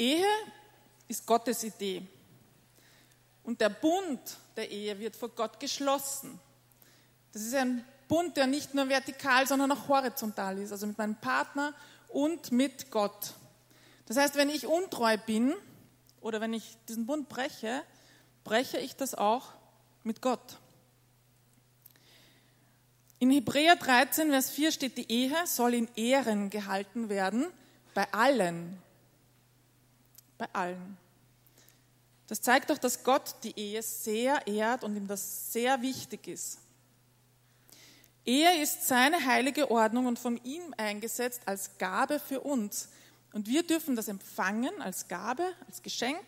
Ehe ist Gottes Idee. Und der Bund der Ehe wird vor Gott geschlossen. Das ist ein Bund, der nicht nur vertikal, sondern auch horizontal ist, also mit meinem Partner und mit Gott. Das heißt, wenn ich untreu bin oder wenn ich diesen Bund breche, breche ich das auch mit Gott. In Hebräer 13, Vers 4 steht, die Ehe soll in Ehren gehalten werden bei allen. Bei allen. Das zeigt doch, dass Gott die Ehe sehr ehrt und ihm das sehr wichtig ist. Ehe ist seine heilige Ordnung und von ihm eingesetzt als Gabe für uns. Und wir dürfen das empfangen als Gabe, als Geschenk,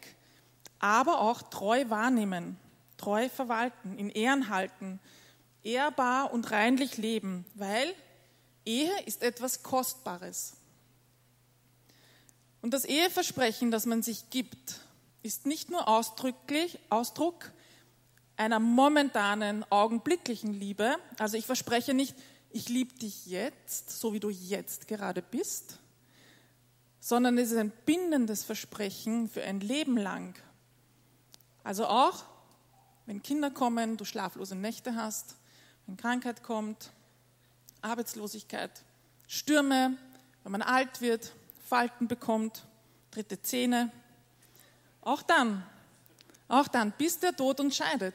aber auch treu wahrnehmen, treu verwalten, in Ehren halten, ehrbar und reinlich leben, weil Ehe ist etwas Kostbares. Und das Eheversprechen, das man sich gibt, ist nicht nur ausdrücklich, Ausdruck einer momentanen, augenblicklichen Liebe. Also ich verspreche nicht, ich liebe dich jetzt, so wie du jetzt gerade bist, sondern es ist ein bindendes Versprechen für ein Leben lang. Also auch, wenn Kinder kommen, du schlaflose Nächte hast, wenn Krankheit kommt, Arbeitslosigkeit, Stürme, wenn man alt wird, Falten bekommt, dritte Zähne. Auch dann, auch dann, bis der Tod uns scheidet.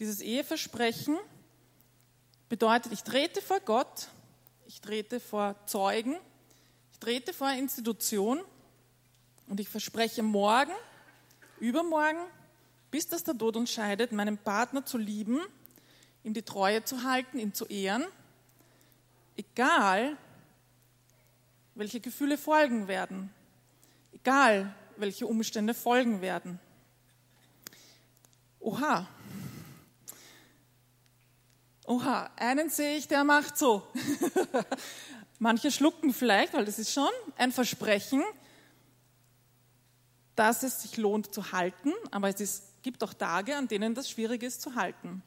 Dieses Eheversprechen bedeutet, ich trete vor Gott, ich trete vor Zeugen, ich trete vor Institution und ich verspreche morgen, übermorgen, bis das der Tod uns scheidet, meinen Partner zu lieben ihm die Treue zu halten, ihn zu ehren, egal welche Gefühle folgen werden, egal welche Umstände folgen werden. Oha, oha, einen sehe ich, der macht so. Manche schlucken vielleicht, weil das ist schon ein Versprechen, dass es sich lohnt zu halten, aber es ist, gibt auch Tage, an denen das schwierig ist zu halten.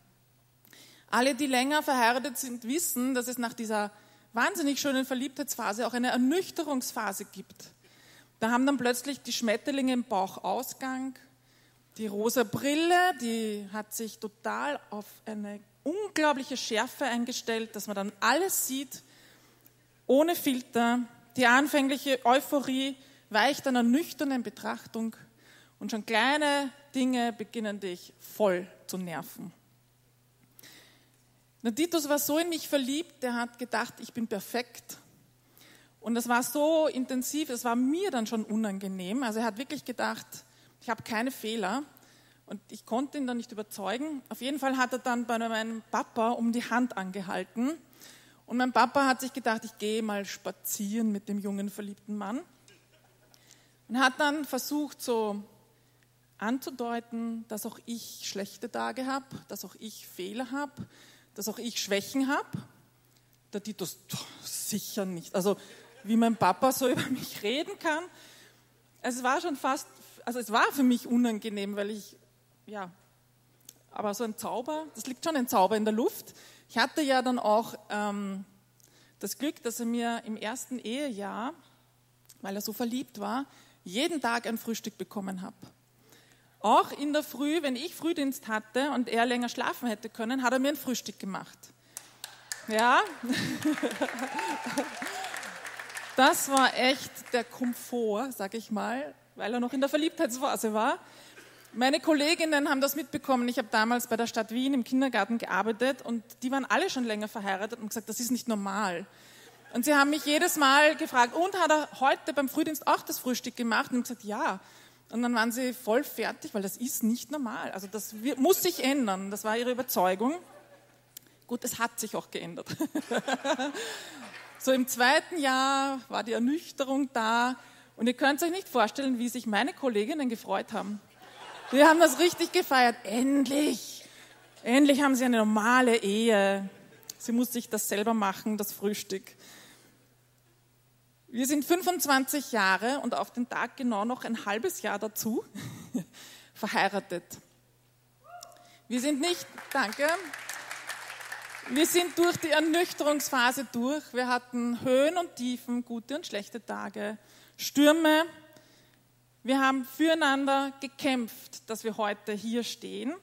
Alle, die länger verheiratet sind, wissen, dass es nach dieser wahnsinnig schönen Verliebtheitsphase auch eine Ernüchterungsphase gibt. Da haben dann plötzlich die Schmetterlinge im Bauch Ausgang. Die rosa Brille, die hat sich total auf eine unglaubliche Schärfe eingestellt, dass man dann alles sieht, ohne Filter. Die anfängliche Euphorie weicht einer nüchternen Betrachtung und schon kleine Dinge beginnen dich voll zu nerven. Der Titus war so in mich verliebt, der hat gedacht, ich bin perfekt. Und das war so intensiv, es war mir dann schon unangenehm. Also er hat wirklich gedacht, ich habe keine Fehler. Und ich konnte ihn dann nicht überzeugen. Auf jeden Fall hat er dann bei meinem Papa um die Hand angehalten. Und mein Papa hat sich gedacht, ich gehe mal spazieren mit dem jungen verliebten Mann. Und hat dann versucht, so anzudeuten, dass auch ich schlechte Tage habe, dass auch ich Fehler habe, dass auch ich Schwächen habe. Der Titus, sicher nicht. Also wie mein Papa so über mich reden kann. Es war schon fast, also es war für mich unangenehm, weil ich, ja, aber so ein Zauber, das liegt schon ein Zauber in der Luft. Ich hatte ja dann auch ähm, das Glück, dass er mir im ersten Ehejahr, weil er so verliebt war, jeden Tag ein Frühstück bekommen habe. Auch in der Früh, wenn ich Frühdienst hatte und er länger schlafen hätte können, hat er mir ein Frühstück gemacht. Ja, das war echt der Komfort, sag ich mal, weil er noch in der Verliebtheitsphase war. Meine Kolleginnen haben das mitbekommen. Ich habe damals bei der Stadt Wien im Kindergarten gearbeitet und die waren alle schon länger verheiratet und gesagt, das ist nicht normal. Und sie haben mich jedes Mal gefragt, und hat er heute beim Frühdienst auch das Frühstück gemacht? Und gesagt, ja. Und dann waren sie voll fertig, weil das ist nicht normal. Also das muss sich ändern. Das war ihre Überzeugung. Gut, es hat sich auch geändert. so im zweiten Jahr war die Ernüchterung da. Und ihr könnt euch nicht vorstellen, wie sich meine Kolleginnen gefreut haben. Wir haben das richtig gefeiert. Endlich! Endlich haben sie eine normale Ehe. Sie muss sich das selber machen, das Frühstück. Wir sind 25 Jahre und auf den Tag genau noch ein halbes Jahr dazu verheiratet. Wir sind nicht, danke, wir sind durch die Ernüchterungsphase durch. Wir hatten Höhen und Tiefen, gute und schlechte Tage, Stürme. Wir haben füreinander gekämpft, dass wir heute hier stehen.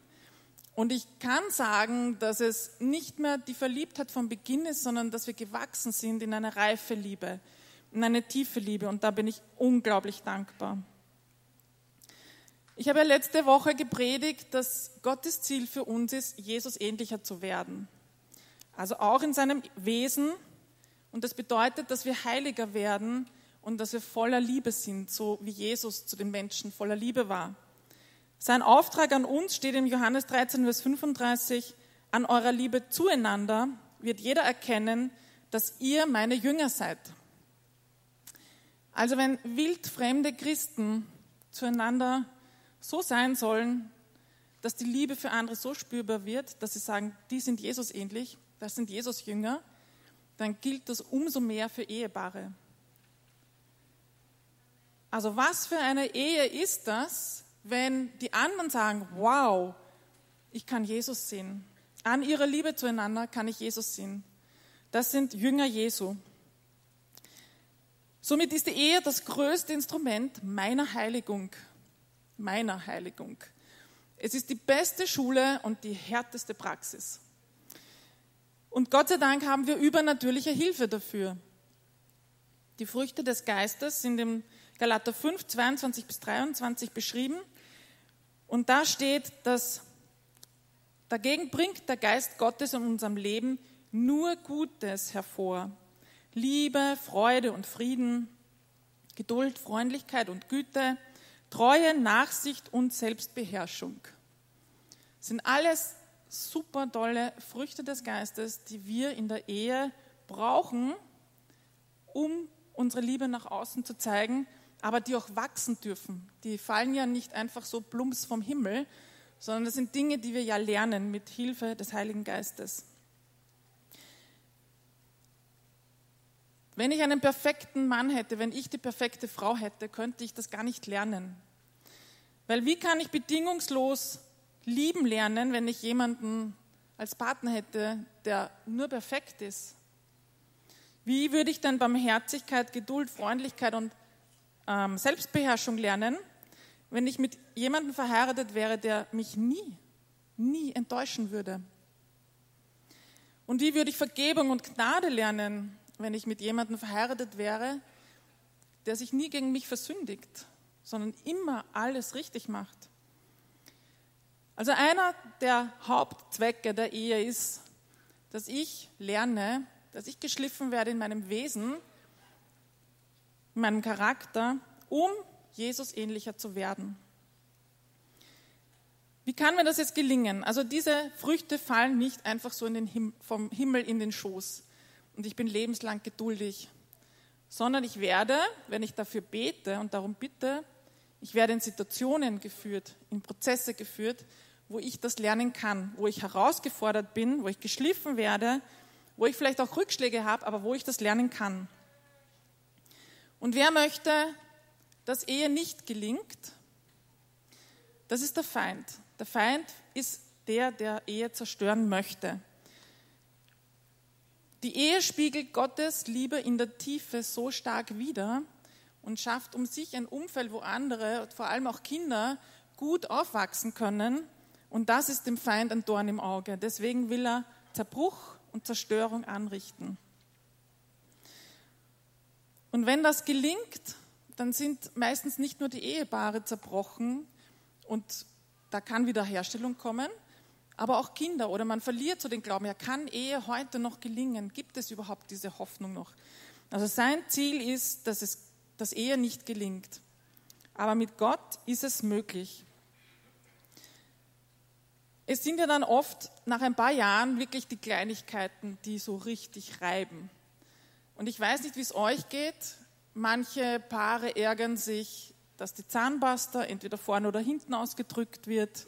Und ich kann sagen, dass es nicht mehr die Verliebtheit vom Beginn ist, sondern dass wir gewachsen sind in eine reife Liebe, in eine tiefe Liebe. Und da bin ich unglaublich dankbar. Ich habe ja letzte Woche gepredigt, dass Gottes Ziel für uns ist, Jesus ähnlicher zu werden. Also auch in seinem Wesen. Und das bedeutet, dass wir heiliger werden und dass wir voller Liebe sind, so wie Jesus zu den Menschen voller Liebe war. Sein Auftrag an uns steht in Johannes 13, Vers 35. An eurer Liebe zueinander wird jeder erkennen, dass ihr meine Jünger seid. Also wenn wildfremde Christen zueinander so sein sollen, dass die Liebe für andere so spürbar wird, dass sie sagen, die sind Jesus ähnlich, das sind Jesus Jünger, dann gilt das umso mehr für Ehepaare. Also was für eine Ehe ist das, wenn die anderen sagen, wow, ich kann Jesus sehen. An ihrer Liebe zueinander kann ich Jesus sehen. Das sind Jünger Jesu. Somit ist die Ehe das größte Instrument meiner Heiligung. Meiner Heiligung. Es ist die beste Schule und die härteste Praxis. Und Gott sei Dank haben wir übernatürliche Hilfe dafür. Die Früchte des Geistes sind im Galater 5, 22 bis 23 beschrieben. Und da steht, dass dagegen bringt der Geist Gottes in unserem Leben nur Gutes hervor. Liebe, Freude und Frieden, Geduld, Freundlichkeit und Güte, Treue, Nachsicht und Selbstbeherrschung. Das sind alles super tolle Früchte des Geistes, die wir in der Ehe brauchen, um unsere Liebe nach außen zu zeigen aber die auch wachsen dürfen. Die fallen ja nicht einfach so plumps vom Himmel, sondern das sind Dinge, die wir ja lernen mit Hilfe des Heiligen Geistes. Wenn ich einen perfekten Mann hätte, wenn ich die perfekte Frau hätte, könnte ich das gar nicht lernen. Weil wie kann ich bedingungslos lieben lernen, wenn ich jemanden als Partner hätte, der nur perfekt ist? Wie würde ich dann Barmherzigkeit, Geduld, Freundlichkeit und ähm, Selbstbeherrschung lernen, wenn ich mit jemandem verheiratet wäre, der mich nie, nie enttäuschen würde? Und wie würde ich Vergebung und Gnade lernen, wenn ich mit jemandem verheiratet wäre, der sich nie gegen mich versündigt, sondern immer alles richtig macht? Also einer der Hauptzwecke der Ehe ist, dass ich lerne, dass ich geschliffen werde in meinem Wesen, in meinem Charakter, um Jesus ähnlicher zu werden. Wie kann mir das jetzt gelingen? Also diese Früchte fallen nicht einfach so Him vom Himmel in den Schoß und ich bin lebenslang geduldig, sondern ich werde, wenn ich dafür bete und darum bitte, ich werde in Situationen geführt, in Prozesse geführt, wo ich das lernen kann, wo ich herausgefordert bin, wo ich geschliffen werde, wo ich vielleicht auch Rückschläge habe, aber wo ich das lernen kann. Und wer möchte, dass Ehe nicht gelingt? Das ist der Feind. Der Feind ist der, der Ehe zerstören möchte. Die Ehe spiegelt Gottes Liebe in der Tiefe so stark wider und schafft um sich ein Umfeld, wo andere, vor allem auch Kinder, gut aufwachsen können. Und das ist dem Feind ein Dorn im Auge. Deswegen will er Zerbruch und Zerstörung anrichten. Und wenn das gelingt, dann sind meistens nicht nur die Ehepaare zerbrochen und da kann Wiederherstellung kommen, aber auch Kinder oder man verliert so den Glauben, ja, kann Ehe heute noch gelingen? Gibt es überhaupt diese Hoffnung noch? Also sein Ziel ist, dass, es, dass Ehe nicht gelingt. Aber mit Gott ist es möglich. Es sind ja dann oft nach ein paar Jahren wirklich die Kleinigkeiten, die so richtig reiben. Und ich weiß nicht, wie es euch geht. Manche Paare ärgern sich, dass die Zahnpasta entweder vorne oder hinten ausgedrückt wird,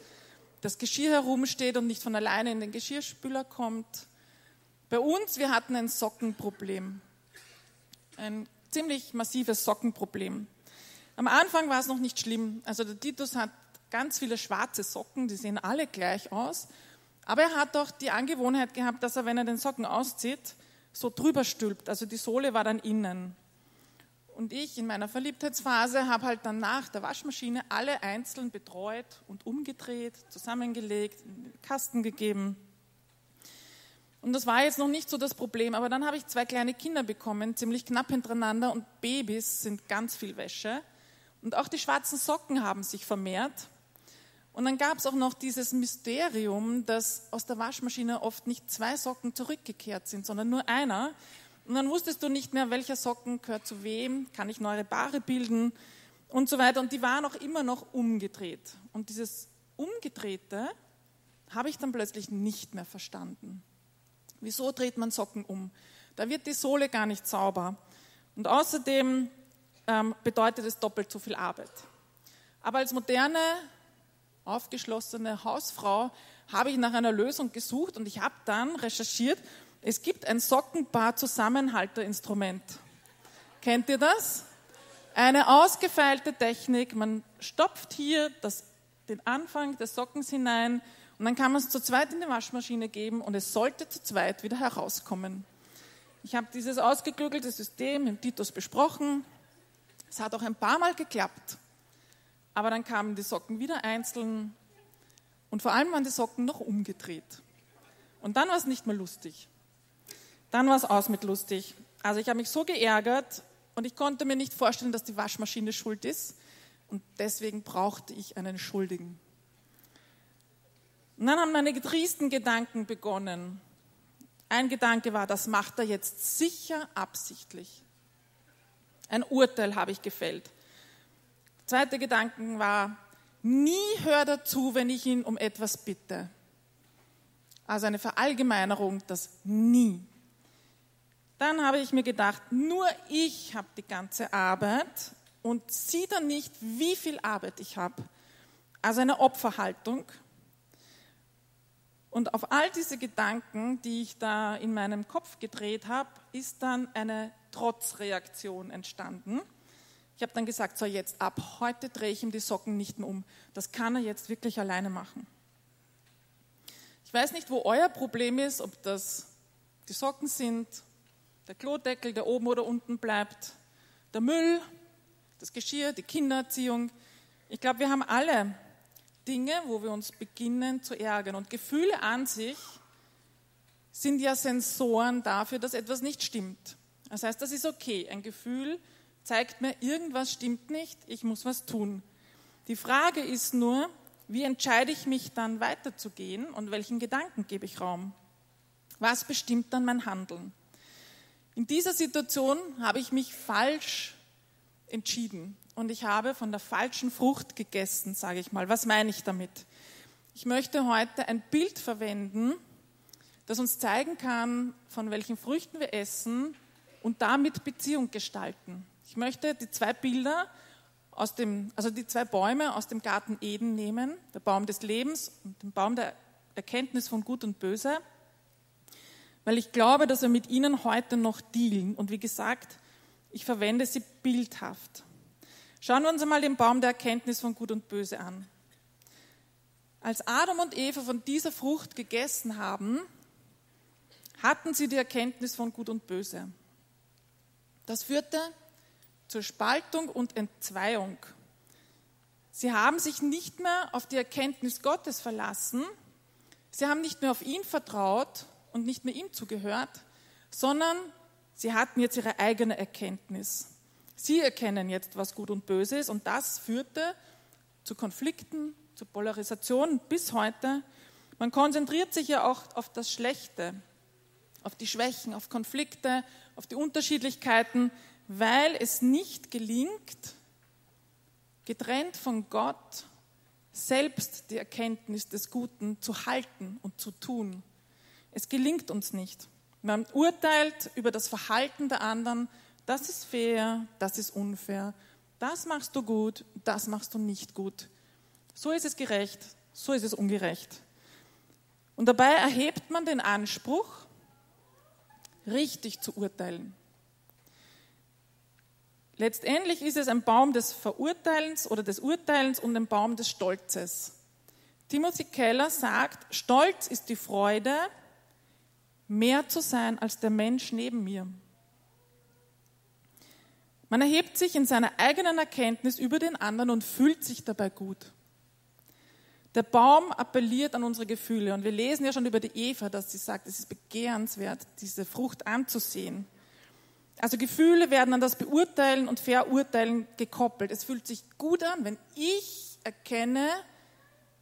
das Geschirr herumsteht und nicht von alleine in den Geschirrspüler kommt. Bei uns, wir hatten ein Sockenproblem. Ein ziemlich massives Sockenproblem. Am Anfang war es noch nicht schlimm. Also der Titus hat ganz viele schwarze Socken, die sehen alle gleich aus. Aber er hat doch die Angewohnheit gehabt, dass er, wenn er den Socken auszieht, so drüber stülpt. Also die Sohle war dann innen. Und ich in meiner Verliebtheitsphase habe halt dann nach der Waschmaschine alle einzeln betreut und umgedreht, zusammengelegt, in den Kasten gegeben. Und das war jetzt noch nicht so das Problem, aber dann habe ich zwei kleine Kinder bekommen, ziemlich knapp hintereinander und Babys sind ganz viel Wäsche. Und auch die schwarzen Socken haben sich vermehrt. Und dann gab es auch noch dieses Mysterium, dass aus der Waschmaschine oft nicht zwei Socken zurückgekehrt sind, sondern nur einer. Und dann wusstest du nicht mehr, welcher Socken gehört zu wem, kann ich neue Paare bilden und so weiter. Und die waren auch immer noch umgedreht. Und dieses Umgedrehte habe ich dann plötzlich nicht mehr verstanden. Wieso dreht man Socken um? Da wird die Sohle gar nicht sauber. Und außerdem ähm, bedeutet es doppelt so viel Arbeit. Aber als moderne, aufgeschlossene Hausfrau habe ich nach einer Lösung gesucht und ich habe dann recherchiert es gibt ein Sockenpaar-Zusammenhalterinstrument. Kennt ihr das? Eine ausgefeilte Technik. Man stopft hier das, den Anfang des Sockens hinein und dann kann man es zu zweit in die Waschmaschine geben und es sollte zu zweit wieder herauskommen. Ich habe dieses ausgeklügelte System im Titus besprochen. Es hat auch ein paar Mal geklappt. Aber dann kamen die Socken wieder einzeln und vor allem waren die Socken noch umgedreht. Und dann war es nicht mehr lustig. Dann war es aus mit lustig. Also ich habe mich so geärgert und ich konnte mir nicht vorstellen, dass die Waschmaschine schuld ist. Und deswegen brauchte ich einen Schuldigen. Und dann haben meine getriesten Gedanken begonnen. Ein Gedanke war, das macht er jetzt sicher absichtlich. Ein Urteil habe ich gefällt. Der zweite Gedanke war, nie hört er zu, wenn ich ihn um etwas bitte. Also eine Verallgemeinerung, das nie. Dann habe ich mir gedacht, nur ich habe die ganze Arbeit und sieh dann nicht, wie viel Arbeit ich habe. Also eine Opferhaltung. Und auf all diese Gedanken, die ich da in meinem Kopf gedreht habe, ist dann eine Trotzreaktion entstanden. Ich habe dann gesagt, so jetzt ab heute drehe ich ihm die Socken nicht mehr um. Das kann er jetzt wirklich alleine machen. Ich weiß nicht, wo euer Problem ist, ob das die Socken sind der Klodeckel, der oben oder unten bleibt, der Müll, das Geschirr, die Kindererziehung. Ich glaube, wir haben alle Dinge, wo wir uns beginnen zu ärgern. Und Gefühle an sich sind ja Sensoren dafür, dass etwas nicht stimmt. Das heißt, das ist okay. Ein Gefühl zeigt mir, irgendwas stimmt nicht, ich muss was tun. Die Frage ist nur, wie entscheide ich mich dann weiterzugehen und welchen Gedanken gebe ich Raum? Was bestimmt dann mein Handeln? In dieser Situation habe ich mich falsch entschieden und ich habe von der falschen Frucht gegessen, sage ich mal. Was meine ich damit? Ich möchte heute ein Bild verwenden, das uns zeigen kann, von welchen Früchten wir essen und damit Beziehung gestalten. Ich möchte die zwei Bilder aus dem, also die zwei Bäume aus dem Garten Eden nehmen, der Baum des Lebens und den Baum der Erkenntnis von Gut und Böse weil ich glaube, dass wir mit ihnen heute noch dealen. Und wie gesagt, ich verwende sie bildhaft. Schauen wir uns einmal den Baum der Erkenntnis von Gut und Böse an. Als Adam und Eva von dieser Frucht gegessen haben, hatten sie die Erkenntnis von Gut und Böse. Das führte zur Spaltung und Entzweiung. Sie haben sich nicht mehr auf die Erkenntnis Gottes verlassen, sie haben nicht mehr auf ihn vertraut, und nicht mehr ihm zugehört, sondern sie hatten jetzt ihre eigene Erkenntnis. Sie erkennen jetzt, was gut und böse ist und das führte zu Konflikten, zu Polarisation bis heute. Man konzentriert sich ja auch auf das Schlechte, auf die Schwächen, auf Konflikte, auf die Unterschiedlichkeiten, weil es nicht gelingt, getrennt von Gott selbst die Erkenntnis des Guten zu halten und zu tun. Es gelingt uns nicht. Man urteilt über das Verhalten der anderen, das ist fair, das ist unfair, das machst du gut, das machst du nicht gut. So ist es gerecht, so ist es ungerecht. Und dabei erhebt man den Anspruch, richtig zu urteilen. Letztendlich ist es ein Baum des Verurteilens oder des Urteilens und ein Baum des Stolzes. Timothy Keller sagt, Stolz ist die Freude, mehr zu sein als der Mensch neben mir. Man erhebt sich in seiner eigenen Erkenntnis über den anderen und fühlt sich dabei gut. Der Baum appelliert an unsere Gefühle und wir lesen ja schon über die Eva, dass sie sagt, es ist begehrenswert, diese Frucht anzusehen. Also Gefühle werden an das Beurteilen und Verurteilen gekoppelt. Es fühlt sich gut an, wenn ich erkenne,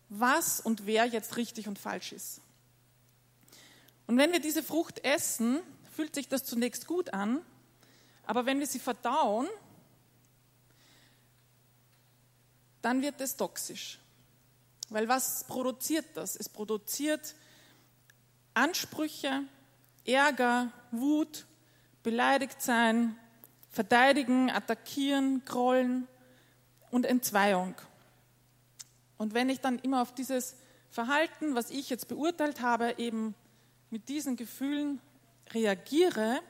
was und wer jetzt richtig und falsch ist. Und wenn wir diese Frucht essen, fühlt sich das zunächst gut an, aber wenn wir sie verdauen, dann wird es toxisch. Weil was produziert das? Es produziert Ansprüche, Ärger, Wut, beleidigt sein, verteidigen, attackieren, grollen und Entzweiung. Und wenn ich dann immer auf dieses Verhalten, was ich jetzt beurteilt habe, eben mit diesen Gefühlen reagiere,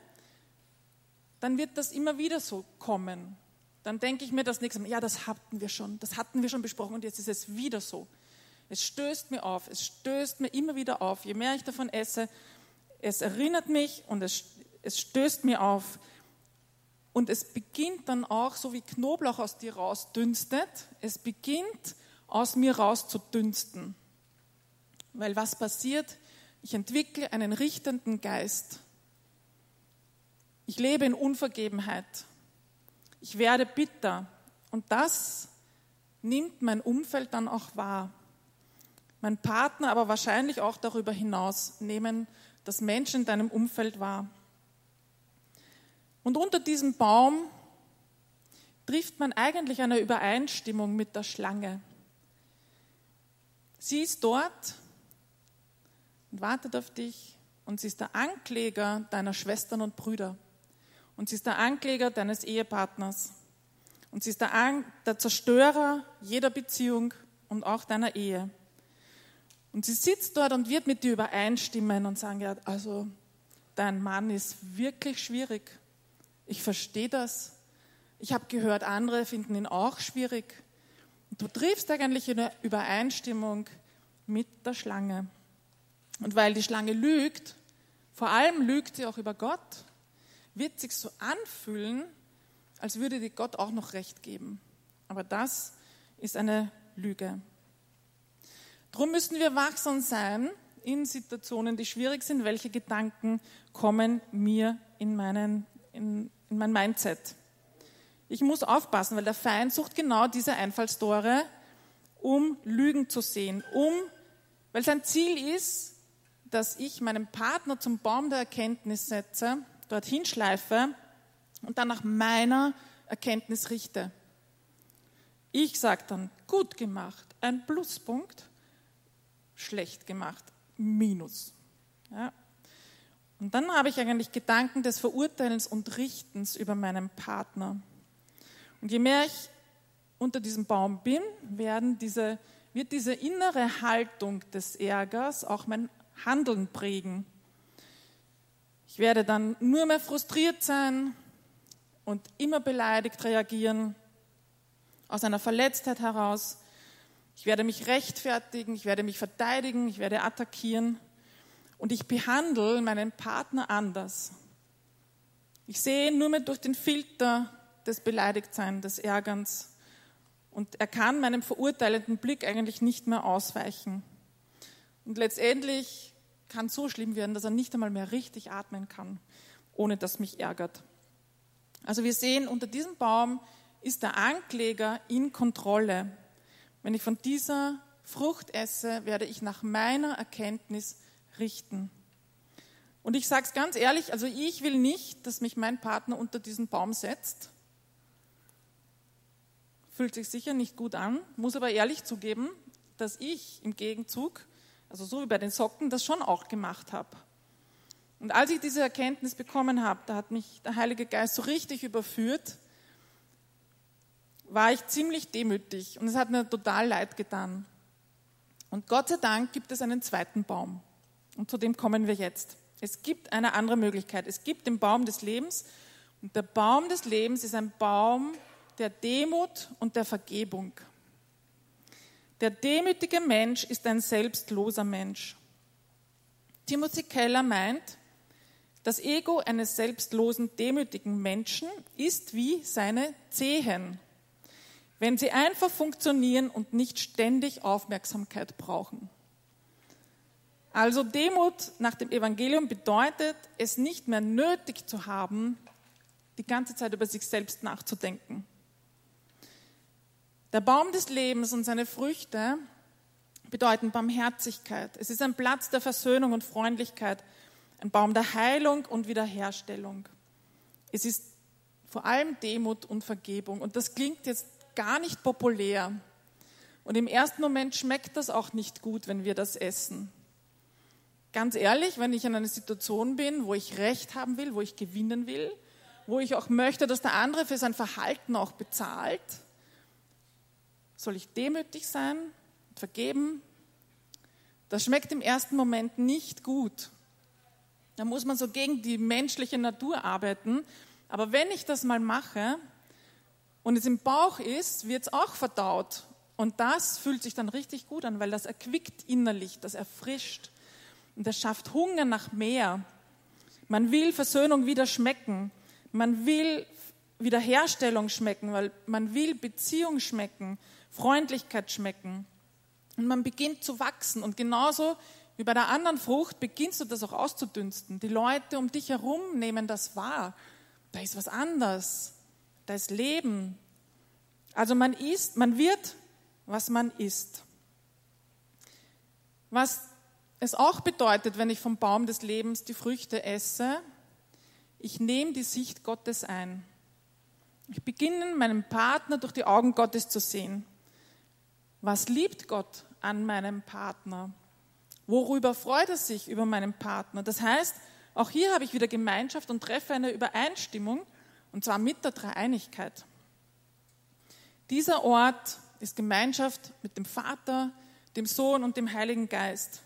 dann wird das immer wieder so kommen. Dann denke ich mir das nächste Mal, ja, das hatten wir schon, das hatten wir schon besprochen und jetzt ist es wieder so. Es stößt mir auf, es stößt mir immer wieder auf. Je mehr ich davon esse, es erinnert mich und es, es stößt mir auf. Und es beginnt dann auch, so wie Knoblauch aus dir rausdünstet, es beginnt aus mir rauszudünsten. Weil was passiert? Ich entwickle einen richtenden Geist. Ich lebe in Unvergebenheit. Ich werde bitter. Und das nimmt mein Umfeld dann auch wahr. Mein Partner, aber wahrscheinlich auch darüber hinaus nehmen das Menschen in deinem Umfeld wahr. Und unter diesem Baum trifft man eigentlich eine Übereinstimmung mit der Schlange. Sie ist dort und wartet auf dich und sie ist der Ankläger deiner Schwestern und Brüder. Und sie ist der Ankläger deines Ehepartners. Und sie ist der, An der Zerstörer jeder Beziehung und auch deiner Ehe. Und sie sitzt dort und wird mit dir übereinstimmen und sagen, ja, also dein Mann ist wirklich schwierig. Ich verstehe das. Ich habe gehört, andere finden ihn auch schwierig. Und du triffst eigentlich eine Übereinstimmung mit der Schlange. Und weil die Schlange lügt, vor allem lügt sie auch über Gott, wird sich so anfühlen, als würde dir Gott auch noch Recht geben. Aber das ist eine Lüge. Darum müssen wir wachsam sein in Situationen, die schwierig sind. Welche Gedanken kommen mir in, meinen, in, in mein Mindset? Ich muss aufpassen, weil der Feind sucht genau diese Einfallstore, um Lügen zu sehen, um, weil sein Ziel ist, dass ich meinen Partner zum Baum der Erkenntnis setze dorthin schleife und dann nach meiner Erkenntnis richte. Ich sage dann, gut gemacht, ein Pluspunkt, schlecht gemacht, Minus. Ja. Und dann habe ich eigentlich Gedanken des Verurteilens und Richtens über meinen Partner. Und je mehr ich unter diesem Baum bin, diese, wird diese innere Haltung des Ärgers auch mein Handeln prägen. Ich werde dann nur mehr frustriert sein und immer beleidigt reagieren, aus einer Verletztheit heraus. Ich werde mich rechtfertigen, ich werde mich verteidigen, ich werde attackieren und ich behandle meinen Partner anders. Ich sehe nur mehr durch den Filter des Beleidigtseins, des Ärgerns und er kann meinem verurteilenden Blick eigentlich nicht mehr ausweichen. Und letztendlich kann so schlimm werden, dass er nicht einmal mehr richtig atmen kann, ohne dass mich ärgert. Also wir sehen, unter diesem Baum ist der Ankläger in Kontrolle. Wenn ich von dieser Frucht esse, werde ich nach meiner Erkenntnis richten. Und ich sage es ganz ehrlich, also ich will nicht, dass mich mein Partner unter diesen Baum setzt. Fühlt sich sicher nicht gut an, muss aber ehrlich zugeben, dass ich im Gegenzug also so wie bei den Socken, das schon auch gemacht habe. Und als ich diese Erkenntnis bekommen habe, da hat mich der Heilige Geist so richtig überführt, war ich ziemlich demütig und es hat mir total leid getan. Und Gott sei Dank gibt es einen zweiten Baum. Und zu dem kommen wir jetzt. Es gibt eine andere Möglichkeit. Es gibt den Baum des Lebens. Und der Baum des Lebens ist ein Baum der Demut und der Vergebung. Der demütige Mensch ist ein selbstloser Mensch. Timothy Keller meint, Das Ego eines selbstlosen, demütigen Menschen ist wie seine Zehen, wenn sie einfach funktionieren und nicht ständig Aufmerksamkeit brauchen. Also Demut nach dem Evangelium bedeutet, es nicht mehr nötig zu haben, die ganze Zeit über sich selbst nachzudenken. Der Baum des Lebens und seine Früchte bedeuten Barmherzigkeit. Es ist ein Platz der Versöhnung und Freundlichkeit, ein Baum der Heilung und Wiederherstellung. Es ist vor allem Demut und Vergebung. Und das klingt jetzt gar nicht populär. Und im ersten Moment schmeckt das auch nicht gut, wenn wir das essen. Ganz ehrlich, wenn ich in einer Situation bin, wo ich Recht haben will, wo ich gewinnen will, wo ich auch möchte, dass der andere für sein Verhalten auch bezahlt, soll ich demütig sein, vergeben? Das schmeckt im ersten Moment nicht gut. Da muss man so gegen die menschliche Natur arbeiten. Aber wenn ich das mal mache und es im Bauch ist, wird es auch verdaut. Und das fühlt sich dann richtig gut an, weil das erquickt innerlich, das erfrischt und das schafft Hunger nach mehr. Man will Versöhnung wieder schmecken. Man will Wiederherstellung schmecken, weil man will Beziehung schmecken. Freundlichkeit schmecken. Und man beginnt zu wachsen. Und genauso wie bei der anderen Frucht beginnst du das auch auszudünsten. Die Leute um dich herum nehmen das wahr. Da ist was anders. Da ist Leben. Also man isst, man wird, was man isst. Was es auch bedeutet, wenn ich vom Baum des Lebens die Früchte esse, ich nehme die Sicht Gottes ein. Ich beginne meinen Partner durch die Augen Gottes zu sehen. Was liebt Gott an meinem Partner? Worüber freut er sich über meinen Partner? Das heißt, auch hier habe ich wieder Gemeinschaft und treffe eine Übereinstimmung, und zwar mit der Dreieinigkeit. Dieser Ort ist Gemeinschaft mit dem Vater, dem Sohn und dem Heiligen Geist.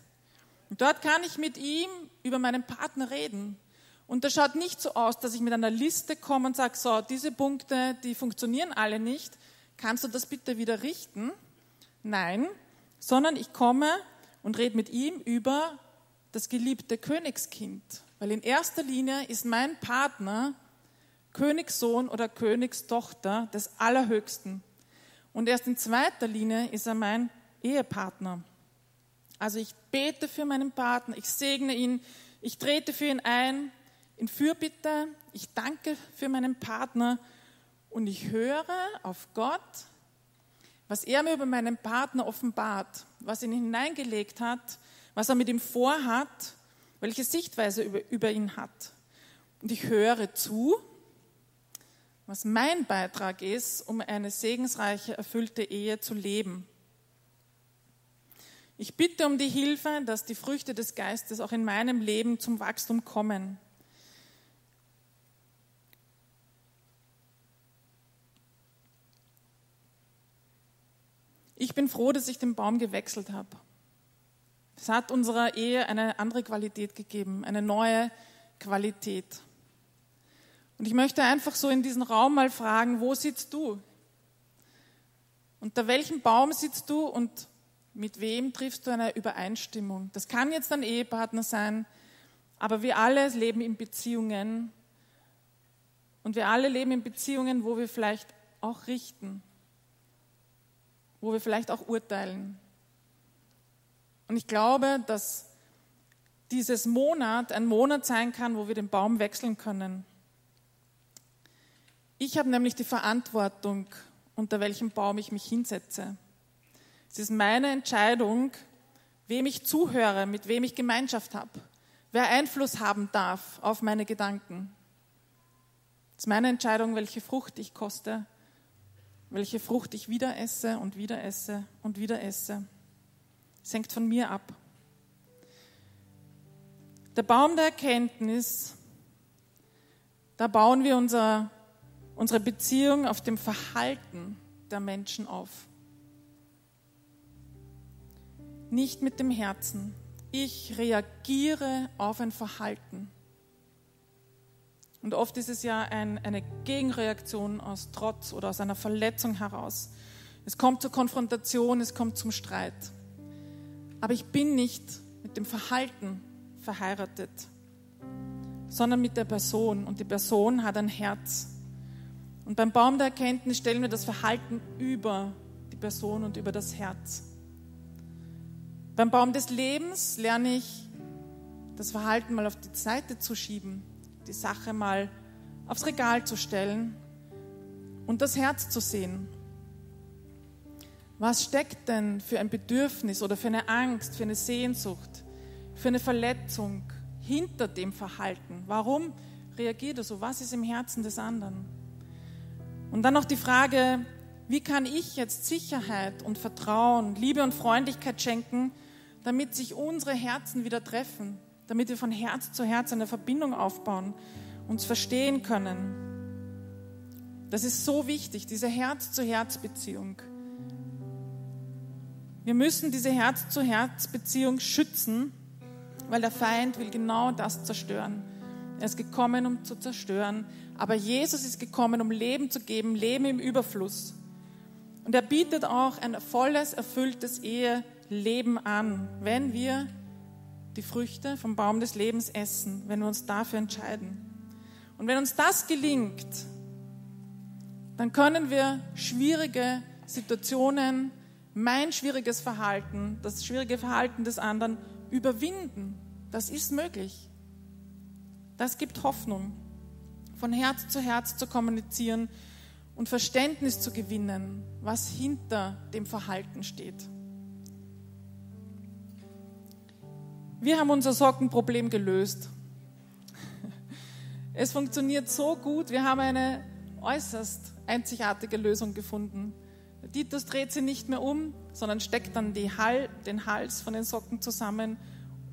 Und dort kann ich mit ihm über meinen Partner reden. Und das schaut nicht so aus, dass ich mit einer Liste komme und sage, so, diese Punkte, die funktionieren alle nicht. Kannst du das bitte wieder richten? Nein, sondern ich komme und rede mit ihm über das geliebte Königskind. Weil in erster Linie ist mein Partner Königssohn oder Königstochter des Allerhöchsten. Und erst in zweiter Linie ist er mein Ehepartner. Also ich bete für meinen Partner, ich segne ihn, ich trete für ihn ein, in Fürbitte, ich danke für meinen Partner und ich höre auf Gott, was er mir über meinen Partner offenbart, was ihn hineingelegt hat, was er mit ihm vorhat, welche Sichtweise über, über ihn hat. Und ich höre zu, was mein Beitrag ist, um eine segensreiche, erfüllte Ehe zu leben. Ich bitte um die Hilfe, dass die Früchte des Geistes auch in meinem Leben zum Wachstum kommen. Ich bin froh, dass ich den Baum gewechselt habe. Es hat unserer Ehe eine andere Qualität gegeben, eine neue Qualität. Und ich möchte einfach so in diesen Raum mal fragen, wo sitzt du? Unter welchem Baum sitzt du und mit wem triffst du eine Übereinstimmung? Das kann jetzt ein Ehepartner sein, aber wir alle leben in Beziehungen und wir alle leben in Beziehungen, wo wir vielleicht auch richten, wo wir vielleicht auch urteilen. Und ich glaube, dass dieses Monat ein Monat sein kann, wo wir den Baum wechseln können. Ich habe nämlich die Verantwortung, unter welchem Baum ich mich hinsetze. Es ist meine Entscheidung, wem ich zuhöre, mit wem ich Gemeinschaft habe, wer Einfluss haben darf auf meine Gedanken. Es ist meine Entscheidung, welche Frucht ich koste welche Frucht ich wieder esse und wieder esse und wieder esse. Es hängt von mir ab. Der Baum der Erkenntnis, da bauen wir unser, unsere Beziehung auf dem Verhalten der Menschen auf. Nicht mit dem Herzen. Ich reagiere auf ein Verhalten. Und oft ist es ja ein, eine Gegenreaktion aus Trotz oder aus einer Verletzung heraus. Es kommt zur Konfrontation, es kommt zum Streit. Aber ich bin nicht mit dem Verhalten verheiratet, sondern mit der Person. Und die Person hat ein Herz. Und beim Baum der Erkenntnis stellen wir das Verhalten über die Person und über das Herz. Beim Baum des Lebens lerne ich, das Verhalten mal auf die Seite zu schieben, die Sache mal aufs Regal zu stellen und das Herz zu sehen. Was steckt denn für ein Bedürfnis oder für eine Angst, für eine Sehnsucht, für eine Verletzung hinter dem Verhalten? Warum reagiert er so? Was ist im Herzen des anderen? Und dann noch die Frage, wie kann ich jetzt Sicherheit und Vertrauen, Liebe und Freundlichkeit schenken, damit sich unsere Herzen wieder treffen, damit wir von Herz zu Herz eine Verbindung aufbauen, uns verstehen können. Das ist so wichtig, diese Herz-zu-Herz-Beziehung. Wir müssen diese Herz-zu-Herz-Beziehung schützen, weil der Feind will genau das zerstören. Er ist gekommen, um zu zerstören, aber Jesus ist gekommen, um Leben zu geben, Leben im Überfluss. Und er bietet auch ein volles, erfülltes Eheleben an, wenn wir die Früchte vom Baum des Lebens essen, wenn wir uns dafür entscheiden. Und wenn uns das gelingt, dann können wir schwierige Situationen, mein schwieriges Verhalten, das schwierige Verhalten des anderen überwinden. Das ist möglich. Das gibt Hoffnung, von Herz zu Herz zu kommunizieren und Verständnis zu gewinnen, was hinter dem Verhalten steht. Wir haben unser Sockenproblem gelöst. Es funktioniert so gut. Wir haben eine äußerst einzigartige Lösung gefunden. Titus dreht sie nicht mehr um, sondern steckt dann Hal den Hals von den Socken zusammen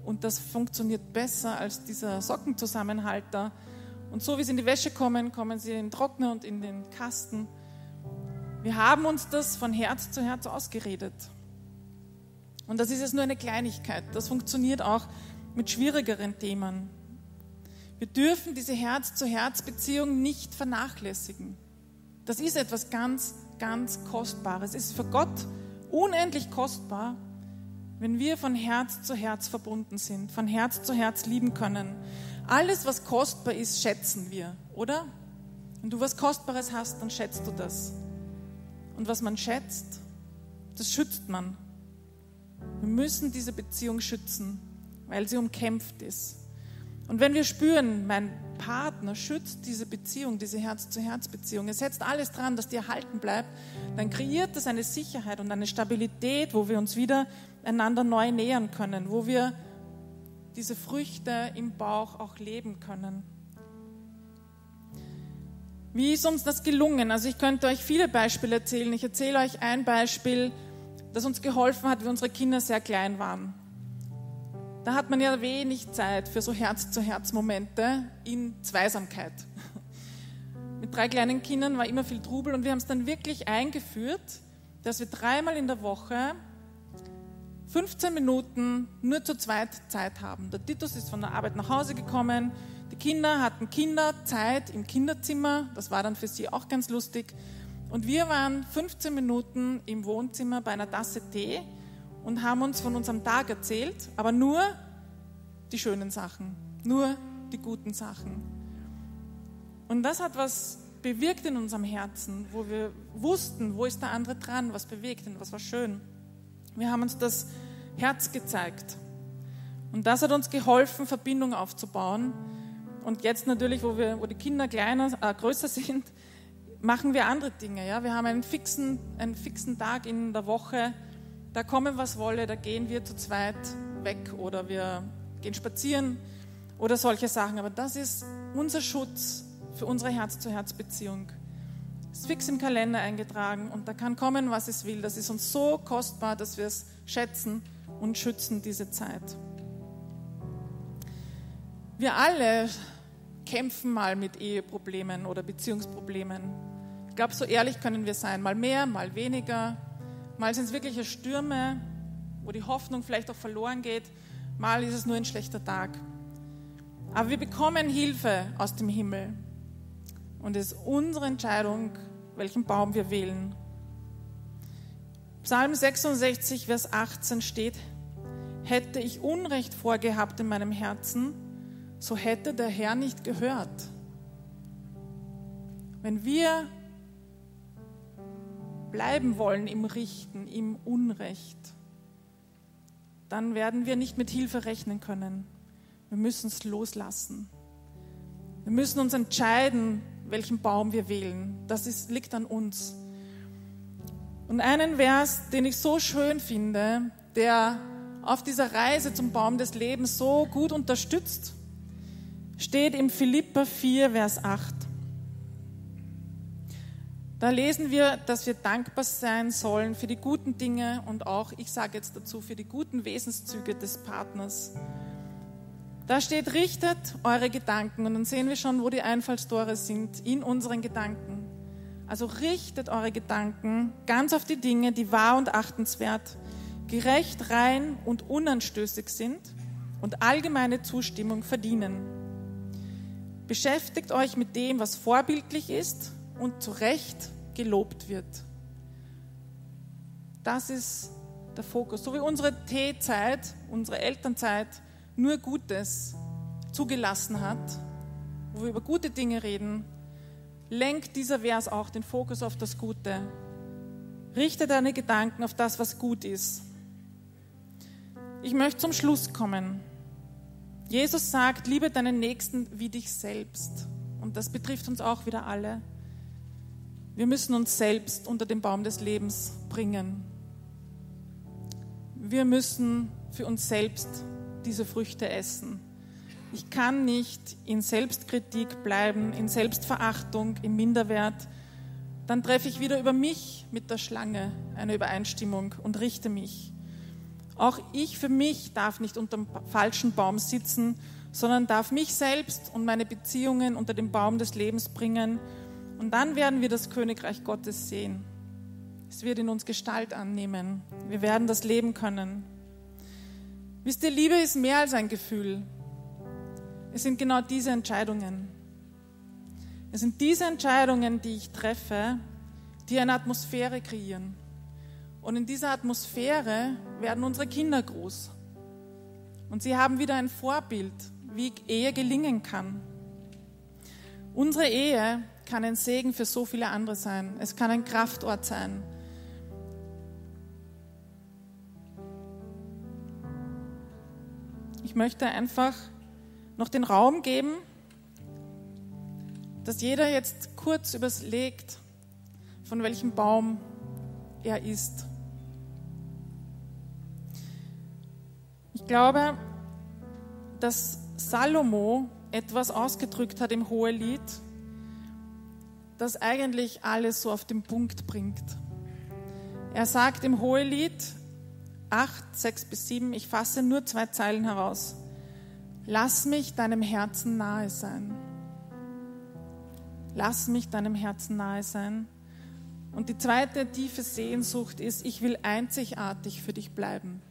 und das funktioniert besser als dieser Sockenzusammenhalter. Und so wie sie in die Wäsche kommen, kommen sie in den Trockner und in den Kasten. Wir haben uns das von Herz zu Herz ausgeredet. Und das ist jetzt nur eine Kleinigkeit. Das funktioniert auch mit schwierigeren Themen. Wir dürfen diese Herz-zu-Herz-Beziehung nicht vernachlässigen. Das ist etwas ganz, ganz Kostbares. Es ist für Gott unendlich kostbar, wenn wir von Herz zu Herz verbunden sind, von Herz zu Herz lieben können. Alles, was kostbar ist, schätzen wir, oder? Wenn du was Kostbares hast, dann schätzt du das. Und was man schätzt, das schützt man. Wir müssen diese Beziehung schützen, weil sie umkämpft ist. Und wenn wir spüren, mein Partner schützt diese Beziehung, diese Herz-zu-Herz-Beziehung, er setzt alles dran, dass die erhalten bleibt, dann kreiert das eine Sicherheit und eine Stabilität, wo wir uns wieder einander neu nähern können, wo wir diese Früchte im Bauch auch leben können. Wie ist uns das gelungen? Also ich könnte euch viele Beispiele erzählen. Ich erzähle euch ein Beispiel, das uns geholfen hat, wie unsere Kinder sehr klein waren. Da hat man ja wenig Zeit für so Herz-zu-Herz-Momente in Zweisamkeit. Mit drei kleinen Kindern war immer viel Trubel und wir haben es dann wirklich eingeführt, dass wir dreimal in der Woche 15 Minuten nur zu zweit Zeit haben. Der Titus ist von der Arbeit nach Hause gekommen, die Kinder hatten Kinderzeit im Kinderzimmer, das war dann für sie auch ganz lustig. Und wir waren 15 Minuten im Wohnzimmer bei einer Tasse Tee und haben uns von unserem Tag erzählt, aber nur die schönen Sachen, nur die guten Sachen. Und das hat was bewirkt in unserem Herzen, wo wir wussten, wo ist der andere dran, was bewegt ihn, was war schön. Wir haben uns das Herz gezeigt. Und das hat uns geholfen, Verbindung aufzubauen. Und jetzt natürlich, wo, wir, wo die Kinder kleiner, äh, größer sind, machen wir andere Dinge. Ja? Wir haben einen fixen, einen fixen Tag in der Woche, da kommen was wolle, da gehen wir zu zweit weg oder wir gehen spazieren oder solche Sachen. Aber das ist unser Schutz für unsere Herz-zu-Herz-Beziehung. Ist fix im Kalender eingetragen und da kann kommen, was es will. Das ist uns so kostbar, dass wir es schätzen und schützen, diese Zeit. Wir alle kämpfen mal mit Eheproblemen oder Beziehungsproblemen. Ich glaube, so ehrlich können wir sein. Mal mehr, mal weniger. Mal sind es wirkliche Stürme, wo die Hoffnung vielleicht auch verloren geht. Mal ist es nur ein schlechter Tag. Aber wir bekommen Hilfe aus dem Himmel. Und es ist unsere Entscheidung, welchen Baum wir wählen. Psalm 66, Vers 18 steht, hätte ich Unrecht vorgehabt in meinem Herzen, so hätte der Herr nicht gehört. Wenn wir bleiben wollen im Richten, im Unrecht, dann werden wir nicht mit Hilfe rechnen können. Wir müssen es loslassen. Wir müssen uns entscheiden, welchen Baum wir wählen. Das ist, liegt an uns. Und einen Vers, den ich so schön finde, der auf dieser Reise zum Baum des Lebens so gut unterstützt, steht im Philippa 4, Vers 8. Da lesen wir, dass wir dankbar sein sollen für die guten Dinge und auch, ich sage jetzt dazu, für die guten Wesenszüge des Partners. Da steht, richtet eure Gedanken und dann sehen wir schon, wo die Einfallstore sind in unseren Gedanken. Also richtet eure Gedanken ganz auf die Dinge, die wahr und achtenswert, gerecht, rein und unanstößig sind und allgemeine Zustimmung verdienen. Beschäftigt euch mit dem, was vorbildlich ist und zu Recht gelobt wird. Das ist der Fokus. So wie unsere Teezeit, unsere Elternzeit nur Gutes zugelassen hat, wo wir über gute Dinge reden, lenkt dieser Vers auch den Fokus auf das Gute. Richte deine Gedanken auf das, was gut ist. Ich möchte zum Schluss kommen. Jesus sagt, liebe deinen Nächsten wie dich selbst. Und das betrifft uns auch wieder alle. Wir müssen uns selbst unter den Baum des Lebens bringen. Wir müssen für uns selbst diese Früchte essen. Ich kann nicht in Selbstkritik bleiben, in Selbstverachtung, im Minderwert. Dann treffe ich wieder über mich mit der Schlange eine Übereinstimmung und richte mich. Auch ich für mich darf nicht unter dem falschen Baum sitzen, sondern darf mich selbst und meine Beziehungen unter den Baum des Lebens bringen und dann werden wir das Königreich Gottes sehen. Es wird in uns Gestalt annehmen. Wir werden das leben können. Wisst ihr, Liebe ist mehr als ein Gefühl. Es sind genau diese Entscheidungen. Es sind diese Entscheidungen, die ich treffe, die eine Atmosphäre kreieren. Und in dieser Atmosphäre werden unsere Kinder groß. Und sie haben wieder ein Vorbild, wie Ehe gelingen kann. Unsere Ehe kann ein Segen für so viele andere sein. Es kann ein Kraftort sein. Ich möchte einfach noch den Raum geben, dass jeder jetzt kurz überlegt, von welchem Baum er ist. Ich glaube, dass Salomo etwas ausgedrückt hat im Hohelied, das eigentlich alles so auf den Punkt bringt. Er sagt im Hohelied 8, 6 bis 7, ich fasse nur zwei Zeilen heraus. Lass mich deinem Herzen nahe sein. Lass mich deinem Herzen nahe sein. Und die zweite tiefe Sehnsucht ist, ich will einzigartig für dich bleiben.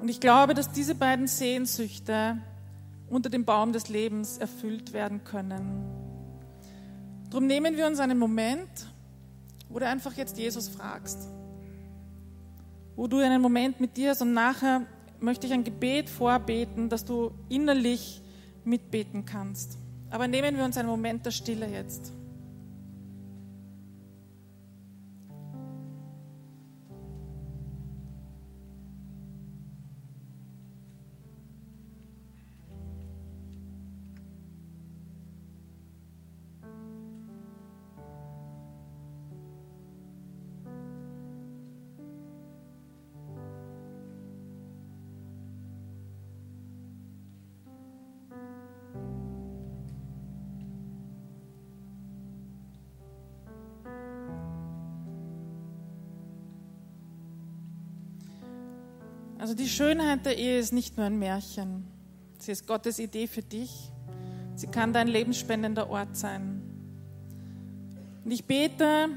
Und ich glaube, dass diese beiden Sehnsüchte unter dem Baum des Lebens erfüllt werden können. Darum nehmen wir uns einen Moment, wo du einfach jetzt Jesus fragst. Wo du einen Moment mit dir hast und nachher möchte ich ein Gebet vorbeten, dass du innerlich mitbeten kannst. Aber nehmen wir uns einen Moment der Stille jetzt. Also die Schönheit der Ehe ist nicht nur ein Märchen. Sie ist Gottes Idee für dich. Sie kann dein lebensspendender Ort sein. Und ich bete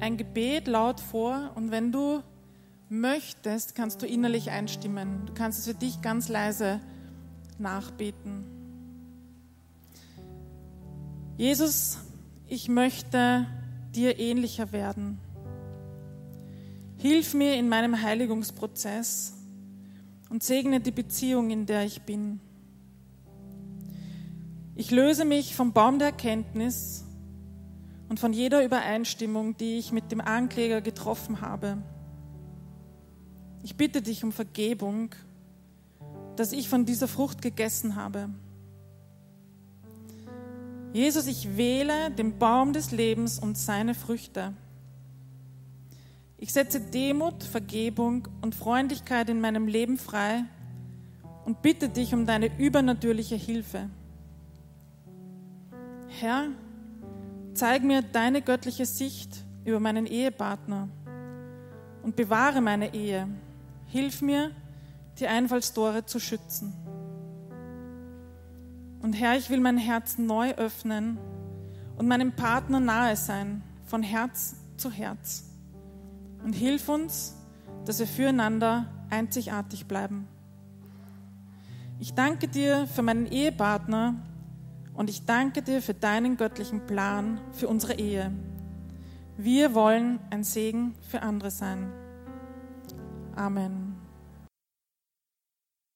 ein Gebet laut vor und wenn du möchtest, kannst du innerlich einstimmen. Du kannst es für dich ganz leise nachbeten. Jesus, ich möchte dir ähnlicher werden. Hilf mir in meinem Heiligungsprozess und segne die Beziehung, in der ich bin. Ich löse mich vom Baum der Erkenntnis und von jeder Übereinstimmung, die ich mit dem Ankläger getroffen habe. Ich bitte dich um Vergebung, dass ich von dieser Frucht gegessen habe. Jesus, ich wähle den Baum des Lebens und seine Früchte. Ich setze Demut, Vergebung und Freundlichkeit in meinem Leben frei und bitte dich um deine übernatürliche Hilfe. Herr, zeig mir deine göttliche Sicht über meinen Ehepartner und bewahre meine Ehe. Hilf mir, die Einfallstore zu schützen. Und Herr, ich will mein Herz neu öffnen und meinem Partner nahe sein, von Herz zu Herz. Und hilf uns, dass wir füreinander einzigartig bleiben. Ich danke dir für meinen Ehepartner und ich danke dir für deinen göttlichen Plan für unsere Ehe. Wir wollen ein Segen für andere sein. Amen.